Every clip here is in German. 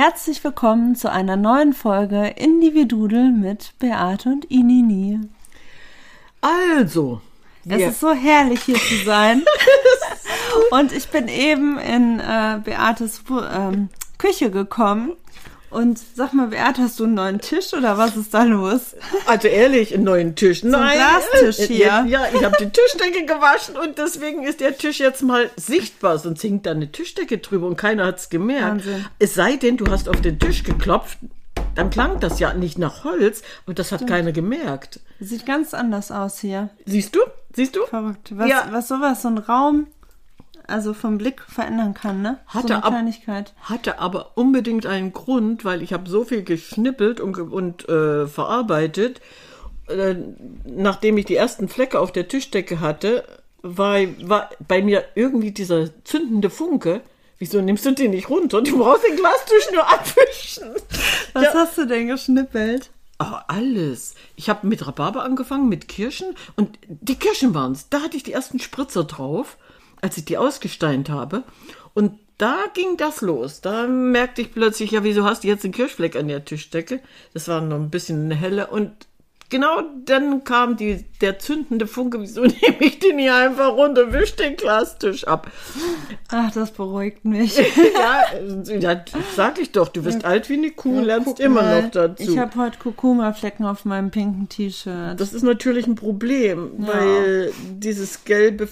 Herzlich willkommen zu einer neuen Folge Individudel mit Beate und Inini. Also, Es ist so herrlich hier zu sein. und ich bin eben in äh, Beates ähm, Küche gekommen. Und sag mal, Beate, hast du einen neuen Tisch oder was ist da los? also ehrlich, einen neuen Tisch. Nein, Glastisch äh, hier. Ja, ich habe die Tischdecke gewaschen und deswegen ist der Tisch jetzt mal sichtbar. Sonst hängt da eine Tischdecke drüber und keiner hat's gemerkt. Wahnsinn. Es sei denn, du hast auf den Tisch geklopft, dann klang das ja nicht nach Holz, aber das hat keiner gemerkt. Sieht ganz anders aus hier. Siehst du? Siehst du? Verrückt. Was, Ja. was sowas, so ein Raum, also vom Blick verändern kann, ne? so Hatte eine ab- Kleinigkeit. Hatte aber unbedingt einen Grund, weil ich habe so viel geschnippelt und, und äh, verarbeitet. Äh, nachdem ich die ersten Flecke auf der Tischdecke hatte, war, war bei mir irgendwie dieser zündende Funke. Wieso nimmst du den nicht runter? Du brauchst den Glastisch nur abwischen. Was Ja. hast du denn geschnippelt? Oh, alles. Ich habe mit Rhabarber angefangen, mit Kirschen. Und die Kirschen waren's. Da hatte ich die ersten Spritzer drauf, als ich die ausgesteint habe. Und da ging das los. Da merkte ich plötzlich, ja, wieso hast du jetzt einen Kirschfleck an der Tischdecke? Das war noch ein bisschen helle. Und genau dann kam die, der zündende Funke. Wieso nehme ich den hier einfach runter, wisch den Glastisch ab? Ach, das beruhigt mich. ja, ja, sag ich doch, du wirst alt wie eine Kuh, lernst Guck immer mal, noch dazu. Ich habe heute Kurkuma-Flecken auf meinem pinken T-Shirt. Das ist natürlich ein Problem, weil dieses gelbe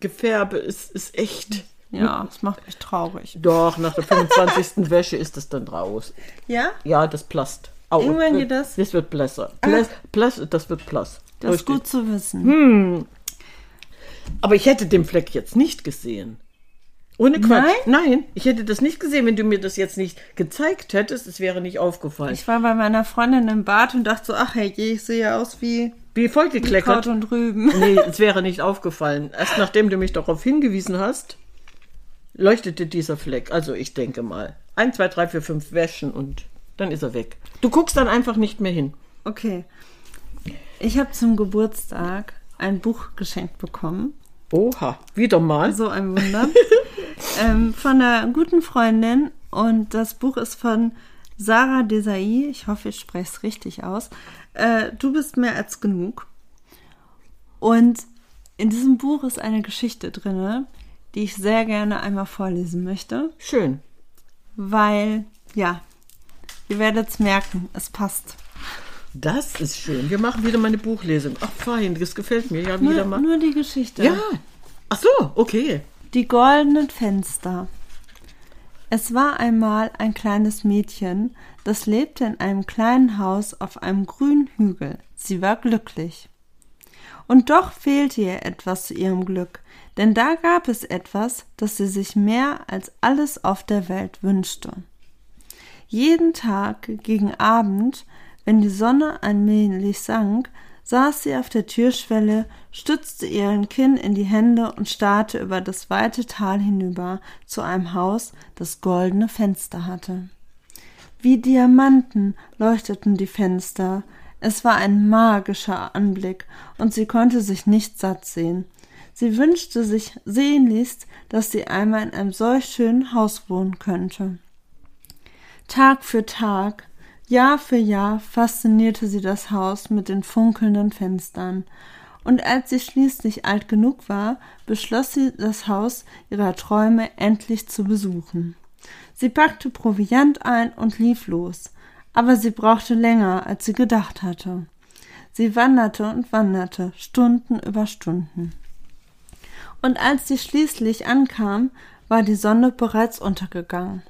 Gefärbe ist, ist echt. Ja, das macht mich traurig. Doch, nach der 25. Wäsche ist es dann raus. Ja? Ja, das plast. Au, Irgendwann geht das? Das wird blässer. Pläs, pläs, das wird blass. Das ist gut zu wissen. Hm. Aber ich hätte den Fleck jetzt nicht gesehen. Ohne Quatsch. Nein, ich hätte das nicht gesehen, wenn du mir das jetzt nicht gezeigt hättest. Es wäre nicht aufgefallen. Ich war bei meiner Freundin im Bad und dachte so, ach hey, ich sehe aus wie Wie Kraut vollgekleckert. und Rüben. Nee, es wäre nicht aufgefallen. Erst nachdem du mich darauf hingewiesen hast, leuchtete dieser Fleck. Also ich denke mal. Ein, zwei, drei, vier, fünf Wäschen und dann ist er weg. Du guckst dann einfach nicht mehr hin. Okay. Ich habe zum Geburtstag ein Buch geschenkt bekommen. Oha, wieder mal. So ein Wunder. ähm, von einer guten Freundin. Und das Buch ist von Sarah Desai. Ich hoffe, ich spreche es richtig aus. Äh, du bist mehr als genug. Und in diesem Buch ist eine Geschichte drin, die ich sehr gerne einmal vorlesen möchte. Schön. Weil, ja, ihr werdet es merken, es passt. Das ist schön. Wir machen wieder mal eine Buchlesung. Ach fein, das gefällt mir ja wieder Nur, mal. nur die Geschichte. Ja. Ach so, okay. Die goldenen Fenster. Es war einmal ein kleines Mädchen, das lebte in einem kleinen Haus auf einem grünen Hügel. Sie war glücklich. Und doch fehlte ihr etwas zu ihrem Glück, denn da gab es etwas, das sie sich mehr als alles auf der Welt wünschte. Jeden Tag gegen Abend, wenn die Sonne allmählich sank, saß sie auf der Türschwelle, stützte ihren Kinn in die Hände und starrte über das weite Tal hinüber zu einem Haus, das goldene Fenster hatte. Wie Diamanten leuchteten die Fenster. Es war ein magischer Anblick, und sie konnte sich nicht satt sehen. Sie wünschte sich sehnlichst, dass sie einmal in einem solch schönen Haus wohnen könnte. Tag für Tag, Jahr für Jahr faszinierte sie das Haus mit den funkelnden Fenstern, und als sie schließlich alt genug war, beschloss sie, das Haus ihrer Träume endlich zu besuchen. Sie packte Proviant ein und lief los, aber sie brauchte länger, als sie gedacht hatte. Sie wanderte und wanderte, Stunden über Stunden. Und als sie schließlich ankam, war die Sonne bereits untergegangen.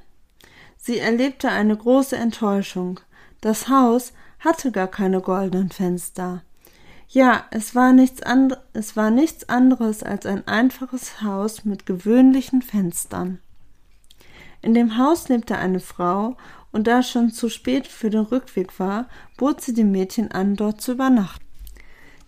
Sie erlebte eine große Enttäuschung. Das Haus hatte gar keine goldenen Fenster. Ja, es war nichts, and es war nichts anderes als ein einfaches Haus mit gewöhnlichen Fenstern. In dem Haus lebte eine Frau, und da es schon zu spät für den Rückweg war, bot sie dem Mädchen an, dort zu übernachten.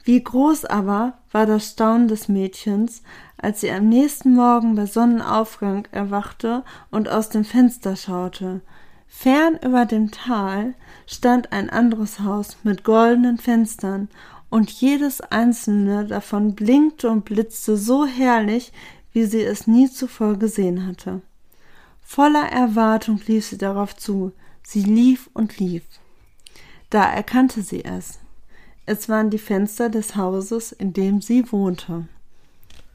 Wie groß aber war das Staunen des Mädchens, als sie am nächsten Morgen bei Sonnenaufgang erwachte und aus dem Fenster schaute. Fern über dem Tal stand ein anderes Haus mit goldenen Fenstern, und jedes einzelne davon blinkte und blitzte so herrlich, wie sie es nie zuvor gesehen hatte. Voller Erwartung lief sie darauf zu. Sie lief und lief. Da erkannte sie es. Es waren die Fenster des Hauses, in dem sie wohnte.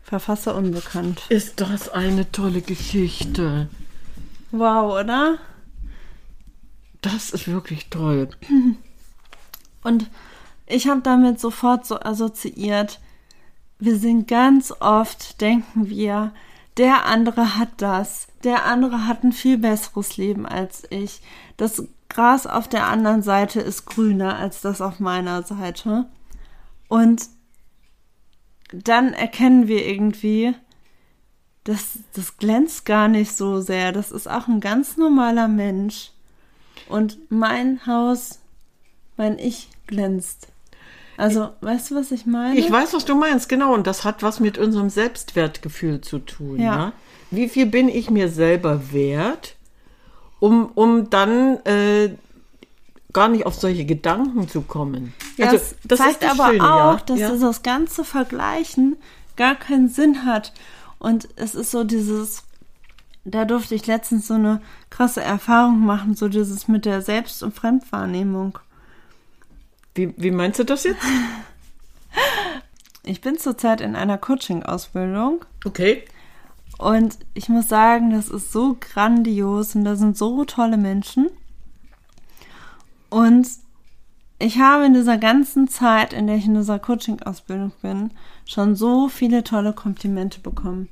Verfasser unbekannt. Ist das eine tolle Geschichte? Wow, oder? Das ist wirklich toll. Und ich habe damit sofort so assoziiert, wir sind ganz oft, denken wir, der andere hat das, der andere hat ein viel besseres Leben als ich. Das Gras auf der anderen Seite ist grüner als das auf meiner Seite. Und dann erkennen wir irgendwie, das, das glänzt gar nicht so sehr. Das ist auch ein ganz normaler Mensch. Und mein Haus, mein Ich glänzt. Also, weißt du, was ich meine? Ich weiß, was du meinst, genau. Und das hat was mit unserem Selbstwertgefühl zu tun. Ja. Ne? Wie viel bin ich mir selber wert, um, um dann äh, gar nicht auf solche Gedanken zu kommen? Ja, Also, das, zeigt das aber Schöne, auch, ja. dass ja. dieses ganze Vergleichen gar keinen Sinn hat. Und es ist so dieses, da durfte ich letztens so eine krasse Erfahrung machen, so dieses mit der Selbst- und Fremdwahrnehmung. Wie, wie meinst du das jetzt? Ich bin zurzeit in einer Coaching-Ausbildung Okay. Und ich muss sagen, das ist so grandios und da sind so tolle Menschen. Und ich habe in dieser ganzen Zeit, in der ich in dieser Coaching-Ausbildung bin, schon so viele tolle Komplimente bekommen.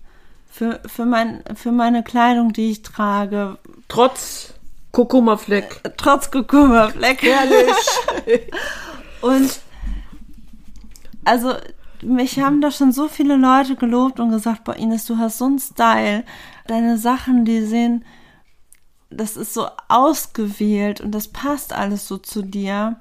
Für, für, mein, für meine Kleidung, die ich trage, Trotz Kurkuma-Fleck. trotz Kurkuma-Fleck. Herrlich. Und also mich haben da schon so viele Leute gelobt und gesagt, boah Ines, du hast so einen Style. Deine Sachen, die sehen, das ist so ausgewählt und das passt alles so zu dir.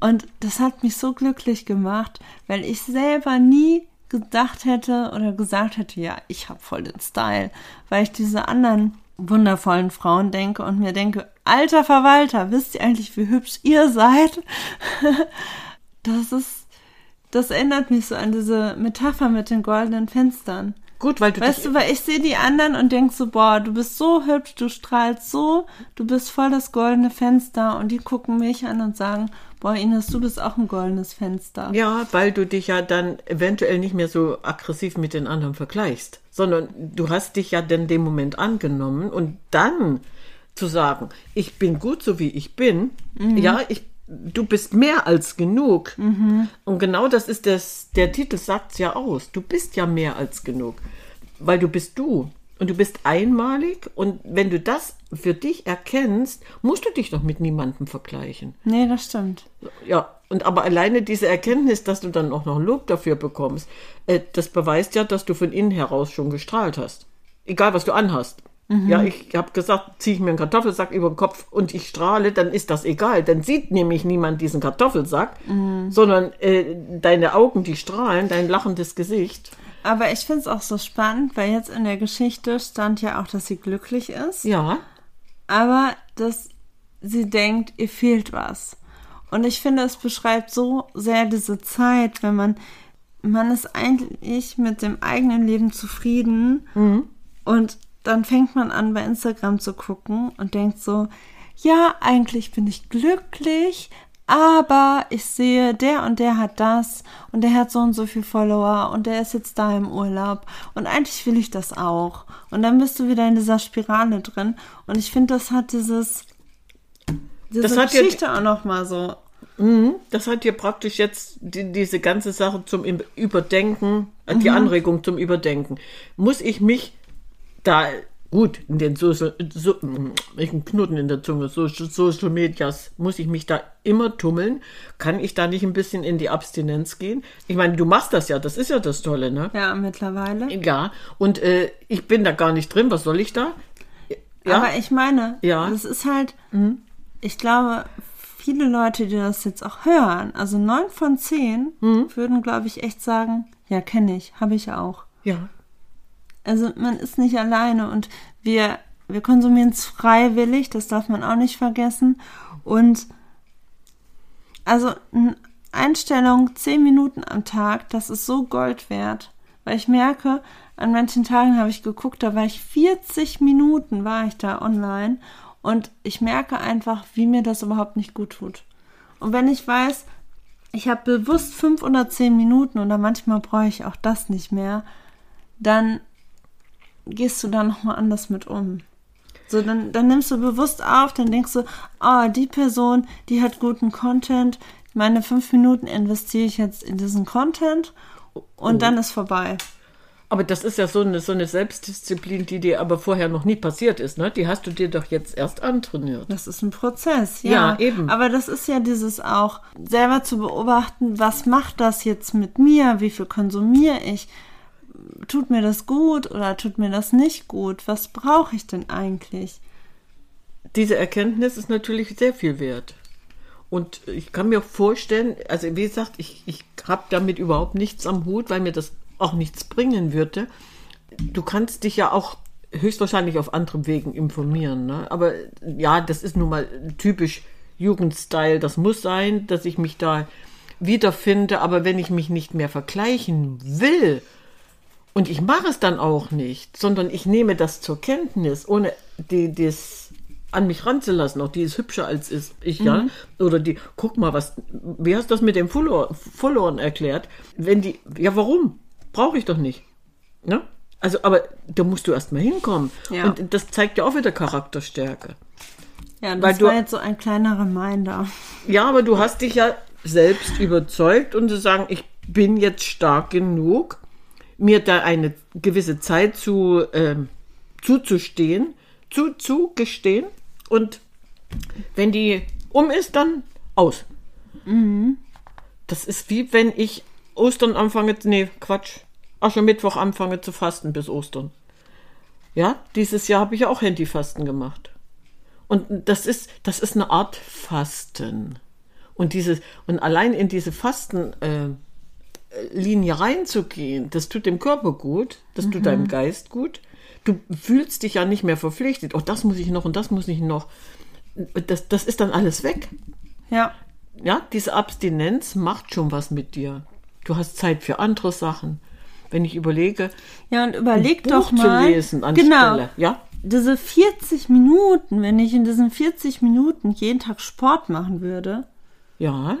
Und das hat mich so glücklich gemacht, weil ich selber nie gedacht hätte oder gesagt hätte, ja, ich habe voll den Style, weil ich diese anderen wundervollen Frauen denke und mir denke, alter Verwalter, wisst ihr eigentlich, wie hübsch ihr seid? Das ist, das erinnert mich so an diese Metapher mit den goldenen Fenstern. Gut, weil du Weißt du, weil ich sehe die anderen und denk so, boah, du bist so hübsch, du strahlst so, du bist voll das goldene Fenster und die gucken mich an und sagen, boah, Ines, du bist auch ein goldenes Fenster. Ja, weil du dich ja dann eventuell nicht mehr so aggressiv mit den anderen vergleichst, sondern du hast dich ja dann dem Moment angenommen und dann zu sagen, ich bin gut so wie ich bin, ja, ich, du bist mehr als genug. Und genau das ist das, der Titel sagt's ja aus. Du bist ja mehr als genug, weil du bist du. Und du bist einmalig und wenn du das für dich erkennst, musst du dich doch mit niemandem vergleichen. Nee, das stimmt. Ja, und aber alleine diese Erkenntnis, dass du dann auch noch Lob dafür bekommst, äh, das beweist ja, dass du von innen heraus schon gestrahlt hast. Egal, was du anhast. Ja, ich habe gesagt, ziehe ich mir einen Kartoffelsack über den Kopf und ich strahle, dann ist das egal. Dann sieht nämlich niemand diesen Kartoffelsack, sondern äh, deine Augen, die strahlen, dein lachendes Gesicht. Aber ich finde es auch so spannend, weil jetzt in der Geschichte stand ja auch, dass sie glücklich ist. Ja, aber dass sie denkt, ihr fehlt was. Und ich finde, es beschreibt so sehr diese Zeit, wenn man, man ist eigentlich mit dem eigenen Leben zufrieden und dann fängt man an, bei Instagram zu gucken und denkt so, ja, eigentlich bin ich glücklich, aber ich sehe, der und der hat das und der hat so und so viel Follower und der ist jetzt da im Urlaub und eigentlich will ich das auch. Und dann bist du wieder in dieser Spirale drin und ich finde, das hat dieses diese Das hat ja- Geschichte auch noch mal so Das hat dir praktisch jetzt die, diese ganze Sache zum Überdenken, äh, die Anregung zum Überdenken. Muss ich mich da, gut, in den Social, so, ich einen Knoten in der Zunge, Social, Social Medias, muss ich mich da immer tummeln? Kann ich da nicht ein bisschen in die Abstinenz gehen? Ich meine, du machst das ja, das ist ja das Tolle, ne? Ja, mittlerweile. Ja, und äh, ich bin da gar nicht drin, was soll ich da? Ja, Aber ich meine, Ja. das ist halt, ich glaube, viele Leute, die das jetzt auch hören, also neun von zehn, würden, glaube ich, echt sagen, ja, kenne ich, habe ich auch. ja. Also man ist nicht alleine und wir, wir konsumieren es freiwillig, das darf man auch nicht vergessen. Und also eine Einstellung zehn Minuten am Tag, das ist so Gold wert. Weil ich merke, an manchen Tagen habe ich geguckt, da war ich 40 Minuten, war ich da online und ich merke einfach, wie mir das überhaupt nicht gut tut. Und wenn ich weiß, ich habe bewusst fünf oder zehn Minuten oder manchmal brauche ich auch das nicht mehr, dann gehst du da nochmal anders mit um. So, dann, dann nimmst du bewusst auf, dann denkst du, ah, die Person, die hat guten Content, meine fünf Minuten investiere ich jetzt in diesen Content und dann ist vorbei. Aber das ist ja so eine, so eine Selbstdisziplin, die dir aber vorher noch nie passiert ist, ne? Die hast du dir doch jetzt erst antrainiert. Das ist ein Prozess, ja. Ja, eben. Aber das ist ja dieses auch, selber zu beobachten, was macht das jetzt mit mir? Wie viel konsumiere ich? Tut mir das gut oder tut mir das nicht gut? Was brauche ich denn eigentlich? Diese Erkenntnis ist natürlich sehr viel wert. Und ich kann mir vorstellen, also wie gesagt, ich, ich habe damit überhaupt nichts am Hut, weil mir das auch nichts bringen würde. Du kannst dich ja auch höchstwahrscheinlich auf anderen Wegen informieren. Ne? Aber ja, das ist nun mal typisch Jugendstyle. Das muss sein, dass ich mich da wiederfinde. Aber wenn ich mich nicht mehr vergleichen will, und ich mache es dann auch nicht, sondern ich nehme das zur Kenntnis, ohne die, das an mich ranzulassen. Auch die ist hübscher als ist ich, ja. Oder die, guck mal, was, wie hast du das mit dem Follower, Followern erklärt? Wenn die, ja, warum? Brauche ich doch nicht. Ne? Also, aber da musst du erst mal hinkommen. Ja. Und das zeigt ja auch wieder Charakterstärke. Ja, das Weil du- war jetzt so ein kleiner Reminder. Ja, aber du hast dich ja selbst überzeugt und zu sagen, ich bin jetzt stark genug, mir da eine gewisse Zeit zu ähm, zuzustehen, zu zugestehen und wenn die um ist, dann aus. Das ist wie wenn ich Ostern anfange, nee, Quatsch, Aschermittwoch anfange zu fasten bis Ostern. Ja, dieses Jahr habe ich auch Handyfasten gemacht. Und das ist, das ist eine Art Fasten. Und dieses, und allein in diese Fastenlinie äh, Linie reinzugehen, das tut dem Körper gut, das tut deinem Geist gut. Du fühlst dich ja nicht mehr verpflichtet. Oh, das muss ich noch und das muss ich noch. Das, das ist dann alles weg. Ja. Ja, diese Abstinenz macht schon was mit dir. Du hast Zeit für andere Sachen. Wenn ich überlege, Ja, und überleg Buch doch zu mal. lesen anstelle, genau. ja? Diese 40 Minuten, wenn ich in diesen 40 Minuten jeden Tag Sport machen würde, ja,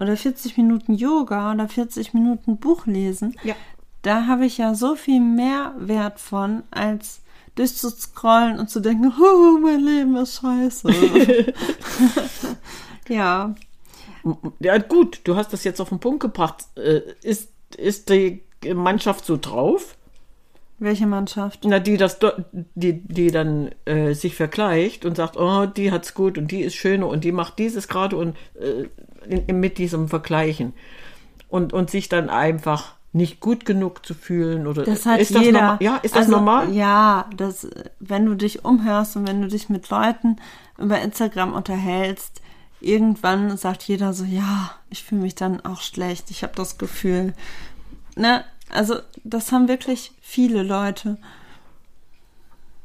oder 40 Minuten Yoga oder 40 Minuten Buch lesen, Ja. da habe ich ja so viel mehr Wert von, als durchzuscrollen und zu denken, oh, mein Leben ist scheiße. ja. Ja, gut, du hast das jetzt auf den Punkt gebracht. Äh, Ist, ist die Mannschaft so drauf? Welche Mannschaft? Na, die das die, die dann äh, sich vergleicht und sagt, oh, die hat's gut und die ist schöner und die macht dieses gerade und äh, in, mit diesem Vergleichen. Und, und sich dann einfach nicht gut genug zu fühlen oder Das hat ist jeder. das normal? Ja, ist das also, normal? Ja, das, wenn du dich umhörst und wenn du dich mit Leuten über Instagram unterhältst, irgendwann sagt jeder so, ja, ich fühle mich dann auch schlecht, ich habe das Gefühl. Ne? Also, das haben wirklich viele Leute.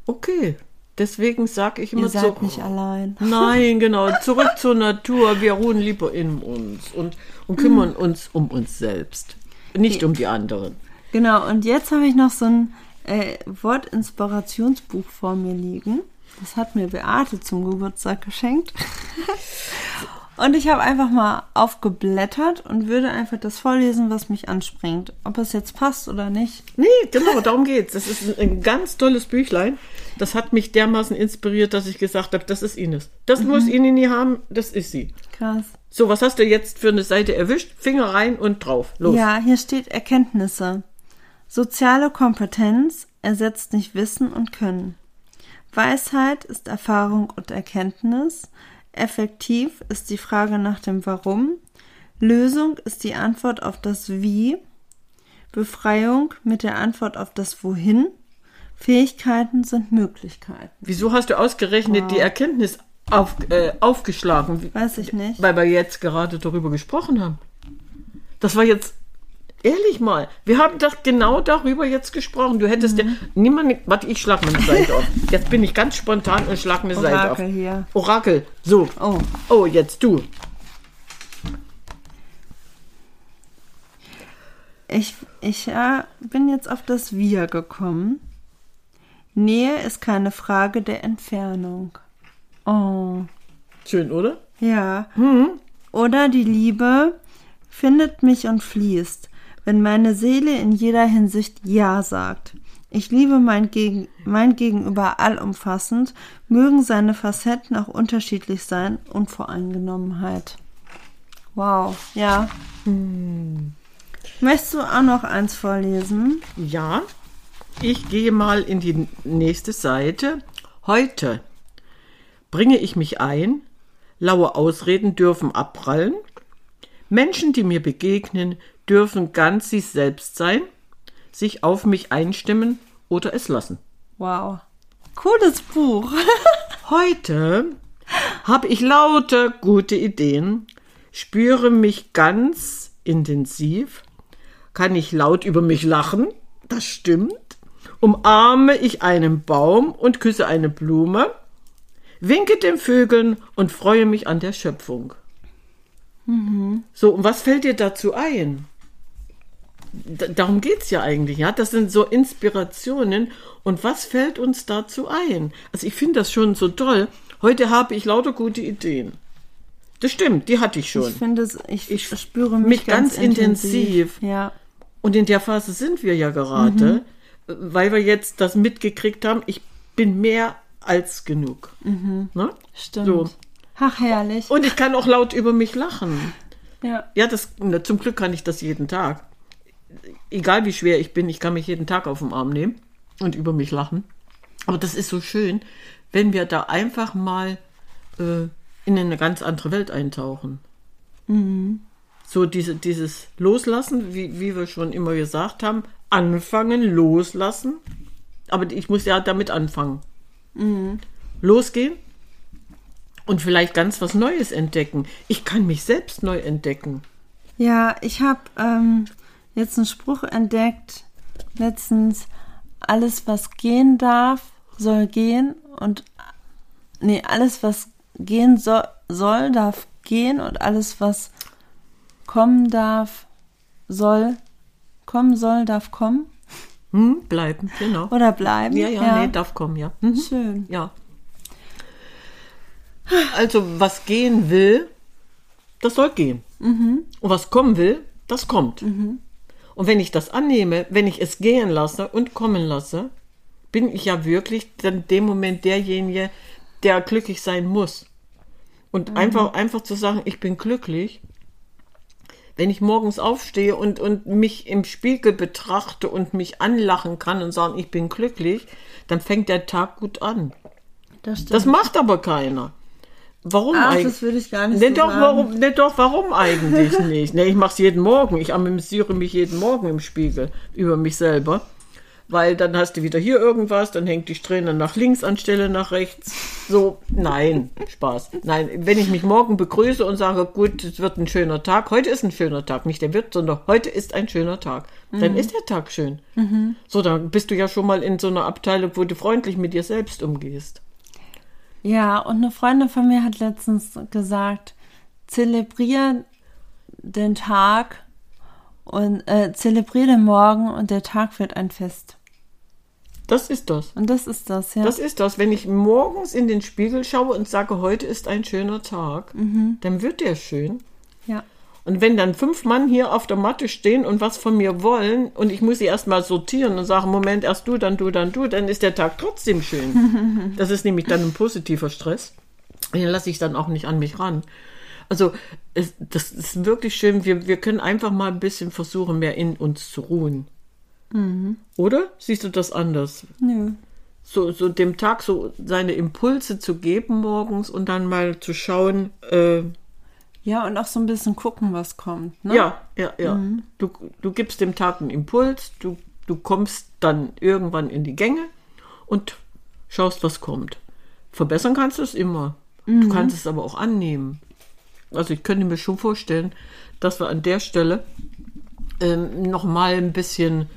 Okay. Deswegen sage ich immer Ihr seid so. nicht allein. Nein, genau. Zurück zur Natur. Wir ruhen lieber in uns und, und kümmern uns um uns selbst. Nicht um die anderen. Genau, und jetzt habe ich noch so ein äh, Wortinspirationsbuch vor mir liegen. Das hat mir Beate zum Geburtstag geschenkt. Und ich habe einfach mal aufgeblättert und würde einfach das vorlesen, was mich anspringt. Ob es jetzt passt oder nicht. Nee, genau, darum geht's. Das ist ein, ganz tolles Büchlein. Das hat mich dermaßen inspiriert, dass ich gesagt habe, das ist Ines. Das muss Inini haben, das ist sie. Krass. So, was hast du jetzt für eine Seite erwischt? Finger rein und drauf. Los. Ja, hier steht Erkenntnisse. Soziale Kompetenz ersetzt nicht Wissen und Können. Weisheit ist Erfahrung und Erkenntnis. Effektiv ist die Frage nach dem Warum. Lösung ist die Antwort auf das Wie. Befreiung mit der Antwort auf das Wohin. Fähigkeiten sind Möglichkeiten. Wieso hast du ausgerechnet die Erkenntnis auf, äh, aufgeschlagen? Weiß ich nicht. Weil wir jetzt gerade darüber gesprochen haben. Das war jetzt, ehrlich mal, wir haben doch genau darüber jetzt gesprochen. Du hättest Mhm. dir, niemand, warte, ich schlag mir eine Seite auf. Jetzt bin ich ganz spontan und schlag eine Seite auf. Orakel hier. Orakel, so. Oh. Oh, jetzt du. Ich, ich äh, bin jetzt auf das Wir gekommen. Nähe ist keine Frage der Entfernung. Oh. Schön, oder? Ja. Oder die Liebe findet mich und fließt, wenn meine Seele in jeder Hinsicht Ja sagt. Ich liebe mein, Gegen mein Gegenüber allumfassend, mögen seine Facetten auch unterschiedlich sein, Unvoreingenommenheit. Wow, ja. Möchtest du auch noch eins vorlesen? Ja, ich gehe mal in die nächste Seite. Heute bringe ich mich ein, laue Ausreden dürfen abprallen, Menschen, die mir begegnen, dürfen ganz sich selbst sein, sich auf mich einstimmen oder es lassen. Wow. Cooles Buch. Heute habe ich lauter gute Ideen, spüre mich ganz intensiv, kann ich laut über mich lachen, das stimmt, umarme ich einen Baum und küsse eine Blume, winke den Vögeln und freue mich an der Schöpfung. So, und was fällt dir dazu ein? Darum geht's ja eigentlich, ja. Das sind so Inspirationen. Und was fällt uns dazu ein? Also ich finde das schon so toll. Heute habe ich lauter gute Ideen. Das stimmt, die hatte ich schon. Ich finde es, ich, Ich spüre mich, mich ganz, ganz intensiv. Ja. Und in der Phase sind wir ja gerade, weil wir jetzt das mitgekriegt haben, ich bin mehr als genug. Ne? Stimmt. So. Ach, herrlich. Und ich kann auch laut über mich lachen. ja. Ja, das, na, zum Glück kann ich das jeden Tag. Egal wie schwer ich bin, ich kann mich jeden Tag auf den Arm nehmen und über mich lachen. Aber das ist so schön, wenn wir da einfach mal äh, in eine ganz andere Welt eintauchen. So diese, dieses Loslassen, wie, wie wir schon immer gesagt haben, anfangen, loslassen. Aber ich muss ja damit anfangen. Losgehen und vielleicht ganz was Neues entdecken. Ich kann mich selbst neu entdecken. Ja, ich habe ähm, jetzt einen Spruch entdeckt, letztens, alles was gehen darf, soll gehen und nee, alles was gehen soll, soll darf gehen und alles was kommen darf, soll kommen soll, darf kommen Hm, bleiben, genau. oder bleiben. Ja, ja, nee, darf kommen, ja. Mhm. Schön. Ja. Also, was gehen will, das soll gehen. Und was kommen will, das kommt. Und wenn ich das annehme, wenn ich es gehen lasse und kommen lasse, bin ich ja wirklich dann in dem Moment derjenige, der glücklich sein muss. Und einfach, einfach zu sagen, ich bin glücklich, wenn ich morgens aufstehe und, und mich im Spiegel betrachte und mich anlachen kann und sagen, ich bin glücklich, dann fängt der Tag gut an. Das. Das macht aber keiner. Warum Ach, eigentlich? das würde ich gar nicht Nee, so doch, sagen. warum, nee, doch, warum eigentlich nicht? Nee, ich mache es jeden Morgen. Ich amüsiere mich jeden Morgen im Spiegel über mich selber. Weil dann hast du wieder hier irgendwas, dann hängt die Strähne nach links anstelle nach rechts. So, nein, Spaß. Nein, wenn ich mich morgen begrüße und sage, gut, es wird ein schöner Tag, heute ist ein schöner Tag, nicht der wird, sondern heute ist ein schöner Tag, dann ist der Tag schön. So, dann bist du ja schon mal in so einer Abteilung, wo du freundlich mit dir selbst umgehst. Ja, und eine Freundin von mir hat letztens gesagt, zelebrier den Tag und äh, zelebrier den Morgen und der Tag wird ein Fest. Das ist das. Und das ist das, ja. Das ist das. Wenn ich morgens in den Spiegel schaue und sage, heute ist ein schöner Tag, dann wird der schön. ja. Und wenn dann fünf Mann hier auf der Matte stehen und was von mir wollen und ich muss sie erstmal sortieren und sagen, Moment, erst du, dann du, dann du, dann ist der Tag trotzdem schön. das ist nämlich dann ein positiver Stress. Den lasse ich dann auch nicht an mich ran. Also es, das ist wirklich schön. Wir, wir können einfach mal ein bisschen versuchen, mehr in uns zu ruhen. Oder? Siehst du das anders? Nö. so, so dem Tag so seine Impulse zu geben morgens und dann mal zu schauen, äh, Ja, und auch so ein bisschen gucken, was kommt. Ne? ja, ja, ja. Du, du gibst dem Tag einen Impuls, du, du kommst dann irgendwann in die Gänge und schaust, was kommt. Verbessern kannst du es immer. Du kannst es aber auch annehmen. Also ich könnte mir schon vorstellen, dass wir an der Stelle ähm, noch mal ein bisschen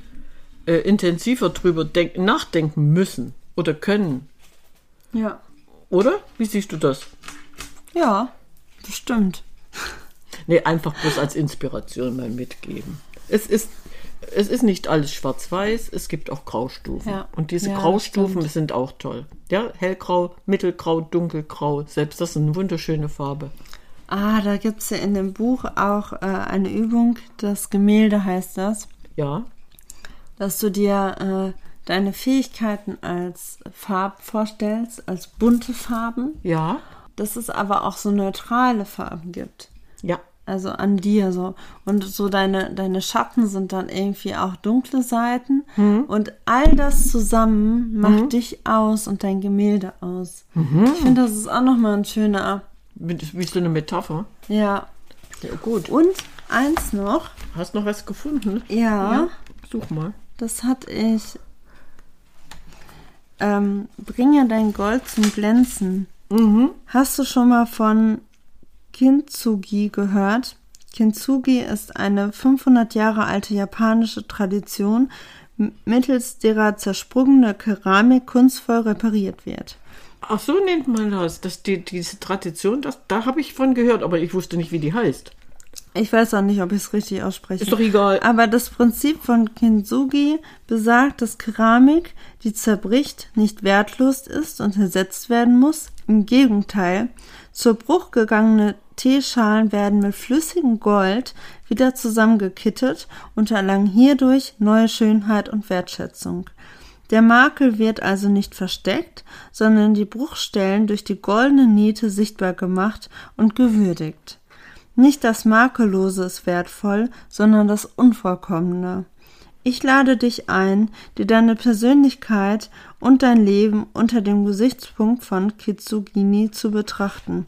äh, intensiver drüber denk nachdenken müssen oder können. Ja. Oder? Wie siehst du das? Ja, bestimmt. Nee, einfach bloß als Inspiration mal mitgeben. Es ist, es ist nicht alles schwarz-weiß, es gibt auch Graustufen. Ja. Und diese Ja, Graustufen stimmt. sind auch toll. Ja, hellgrau, mittelgrau, dunkelgrau, selbst das ist eine wunderschöne Farbe. Ah, da gibt es ja in dem Buch auch äh, eine Übung, das Gemälde heißt das, Ja, dass du dir äh, deine Fähigkeiten als Farb vorstellst, als bunte Farben, ja, dass es aber auch so neutrale Farben gibt. ja, Also an dir so. Und so deine, deine Schatten sind dann irgendwie auch dunkle Seiten. Und all das zusammen macht dich aus und dein Gemälde aus. Ich finde, das ist auch nochmal ein schöner. Wie, so eine Metapher. Ja. Ja, gut. Und eins noch. Hast noch was gefunden? Ja, Such mal. das hatte ich. Ähm, bringe dein Gold zum Glänzen. Hast du schon mal von Kintsugi gehört? Kintsugi ist eine 500 Jahre alte japanische Tradition, mittels derer zersprungene Keramik kunstvoll repariert wird. Ach so nennt man das. das die, diese Tradition, das, da habe ich von gehört, aber ich wusste nicht, wie die heißt. Ich weiß auch nicht, ob ich es richtig ausspreche. Ist doch egal. Aber das Prinzip von Kintsugi besagt, dass Keramik, die zerbricht, nicht wertlos ist und ersetzt werden muss. Im Gegenteil, zur Bruch gegangene Teeschalen werden mit flüssigem Gold wieder zusammengekittet und erlangen hierdurch neue Schönheit und Wertschätzung. Der Makel wird also nicht versteckt, sondern die Bruchstellen durch die goldene Niete sichtbar gemacht und gewürdigt. Nicht das Makellose ist wertvoll, sondern das Unvollkommene. Ich lade dich ein, dir deine Persönlichkeit und dein Leben unter dem Gesichtspunkt von Kitsugini zu betrachten.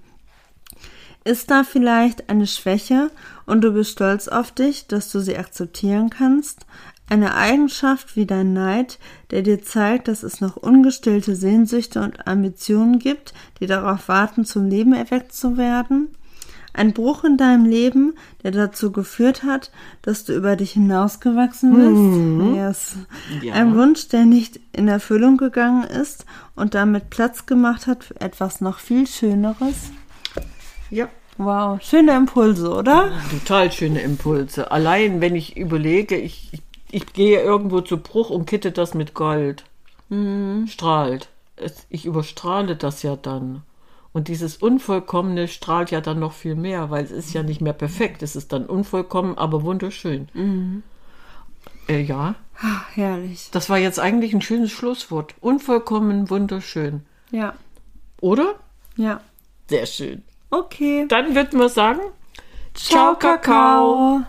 Ist da vielleicht eine Schwäche und du bist stolz auf dich, dass du sie akzeptieren kannst? Eine Eigenschaft wie dein Neid, der dir zeigt, dass es noch ungestillte Sehnsüchte und Ambitionen gibt, die darauf warten, zum Leben erweckt zu werden? Ein Bruch in deinem Leben, der dazu geführt hat, dass du über dich hinausgewachsen bist. Yes. Ja. Ein Wunsch, der nicht in Erfüllung gegangen ist und damit Platz gemacht hat für etwas noch viel Schöneres. Ja. Wow, schöne Impulse, oder? Total schöne Impulse. Allein, wenn ich überlege, ich, ich, ich gehe irgendwo zu Bruch und kitte das mit Gold. Strahlt. Es, ich überstrahle das ja dann. Und dieses Unvollkommene strahlt ja dann noch viel mehr, weil es ist ja nicht mehr perfekt. Es ist dann unvollkommen, aber wunderschön. Äh, ja, Ah, herrlich. das war jetzt eigentlich ein schönes Schlusswort. Unvollkommen, wunderschön. Ja, Oder? ja. Sehr schön. Okay. Dann würden wir sagen, Ciao, Kakao.